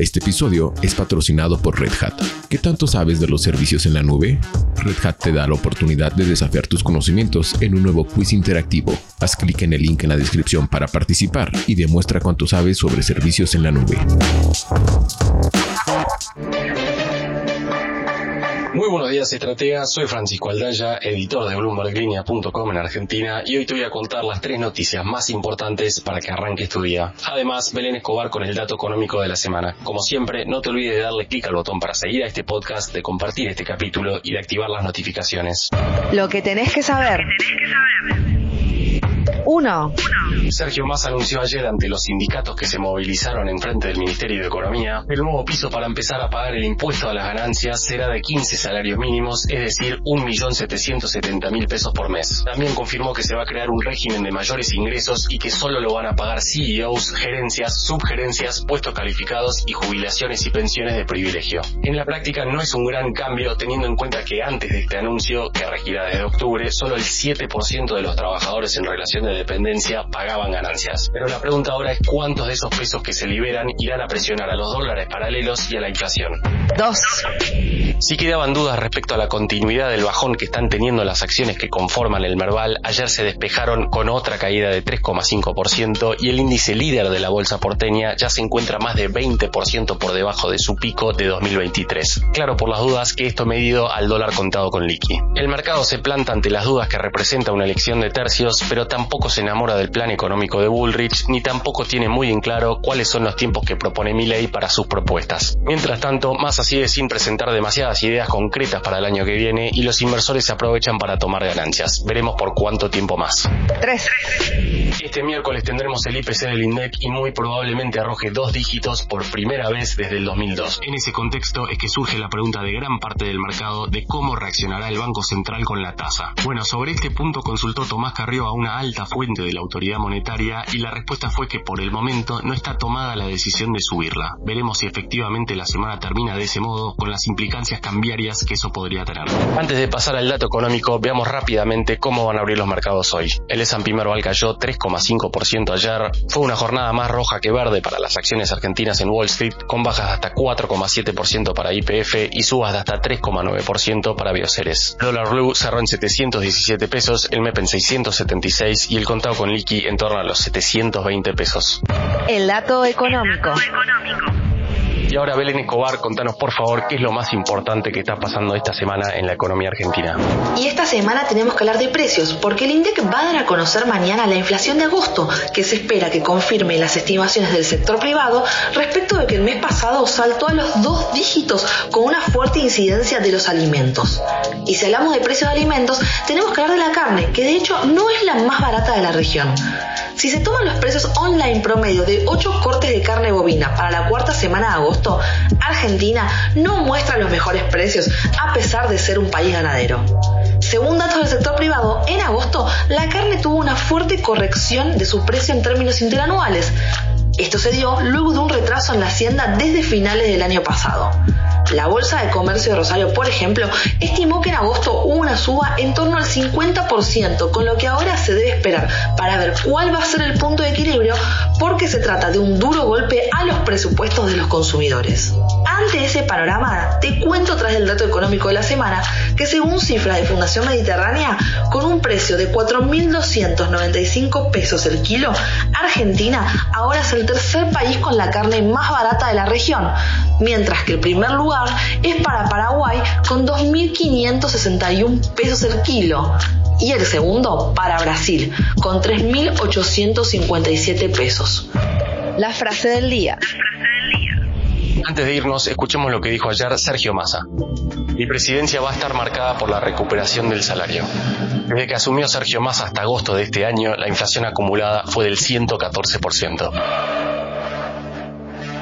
Este episodio es patrocinado por Red Hat. ¿Qué tanto sabes de los servicios en la nube? Red Hat te da la oportunidad de desafiar tus conocimientos en un nuevo quiz interactivo. Haz clic en el link en la descripción para participar y demuestra cuánto sabes sobre servicios en la nube. Muy buenos días, estrategas. Soy Francisco Aldaya, editor de BloombergLinea.com en Argentina, y hoy te voy a contar las tres noticias más importantes para que arranques tu día. Además, Belén Escobar con el dato económico de la semana. Como siempre, no te olvides de darle clic al botón para seguir a este podcast, de compartir este capítulo y de activar las notificaciones. Lo que tenés que saber. 1. Sergio Massa anunció ayer ante los sindicatos que se movilizaron en frente del Ministerio de Economía el nuevo piso para empezar a pagar el impuesto a las ganancias será de 15 salarios mínimos, es decir, 1.770.000 pesos por mes. También confirmó que se va a crear un régimen de mayores ingresos y que solo lo van a pagar CEOs, gerencias, subgerencias, puestos calificados y jubilaciones y pensiones de privilegio. En la práctica no es un gran cambio teniendo en cuenta que antes de este anuncio, que regirá desde octubre, solo el 7% de los trabajadores en relación de dependencia pagaban ganancias. Pero la pregunta ahora es cuántos de esos pesos que se liberan irán a presionar a los dólares paralelos y a la inflación. 2. Si quedaban dudas respecto a la continuidad del bajón que están teniendo las acciones que conforman el Merval, ayer se despejaron con otra caída de 3,5% y el índice líder de la bolsa porteña ya se encuentra más de 20% por debajo de su pico de 2023. Claro por las dudas que esto medido al dólar contado con liqui. El mercado se planta ante las dudas que representa una elección de tercios, pero tampoco se enamora del plan económico de Bullrich, ni tampoco tiene muy en claro cuáles son los tiempos que propone Milley para sus propuestas. Mientras tanto, Massa sigue sin presentar demasiadas ideas concretas para el año que viene y los inversores se aprovechan para tomar ganancias. Veremos por cuánto tiempo más. 3. Este miércoles tendremos el IPC del INDEC y muy probablemente arroje dos dígitos por primera vez desde el 2002. En ese contexto es que surge la pregunta de gran parte del mercado de cómo reaccionará el Banco Central con la tasa. Bueno, sobre este punto consultó Tomás Carrió a una alta fuente de la autoridad monetaria y la respuesta fue que por el momento no está tomada la decisión de subirla. Veremos si efectivamente la semana termina de ese modo con las implicancias cambiarias que eso podría tener. Antes de pasar al dato económico, veamos rápidamente cómo van a abrir los mercados hoy. El S&P Merval cayó 3,5% ayer. Fue una jornada más roja que verde para las acciones argentinas en Wall Street, con bajas de hasta 4,7% para IPF y subas de hasta 3,9% para Bioceres. Dólar Blue cerró en 717 pesos, el MEP en 676 y el contado con liqui en torno a los 720 pesos. El dato económico. Y ahora Belén Escobar, contanos por favor qué es lo más importante que está pasando esta semana en la economía argentina. Y esta semana tenemos que hablar de precios, porque el INDEC va a dar a conocer mañana la inflación de agosto, que se espera que confirme las estimaciones del sector privado respecto de que el mes pasado saltó a los dos dígitos con una fuerte incidencia de los alimentos. Y si hablamos de precios de alimentos, tenemos que hablar de la carne, que de hecho no es la más barata de la región. Si se toman los precios online promedio de 8 cortes de carne bovina para la cuarta semana de agosto, Argentina no muestra los mejores precios a pesar de ser un país ganadero. Según datos del sector privado, en agosto la carne tuvo una fuerte corrección de su precio en términos interanuales. Esto se dio luego de un retraso en la hacienda desde finales del año pasado. La Bolsa de Comercio de Rosario, por ejemplo, estimó que en agosto hubo una suba en torno al 50%, con lo que ahora se debe esperar para ver cuál va a ser el punto de equilibrio, porque se trata de un duro golpe a los presupuestos de los consumidores. Ante ese panorama, te cuento tras el dato económico de la semana que según cifras de Fundación Mediterránea, con un precio de 4.295 pesos el kilo, Argentina ahora es el tercer país con la carne más barata de la región, mientras que el primer lugar es para Paraguay con 2.561 pesos el kilo y el segundo para Brasil con 3.857 pesos. La frase del día. Antes de irnos, escuchemos lo que dijo ayer Sergio Massa. Mi presidencia va a estar marcada por la recuperación del salario. Desde que asumió Sergio Massa hasta agosto de este año, la inflación acumulada fue del 114%.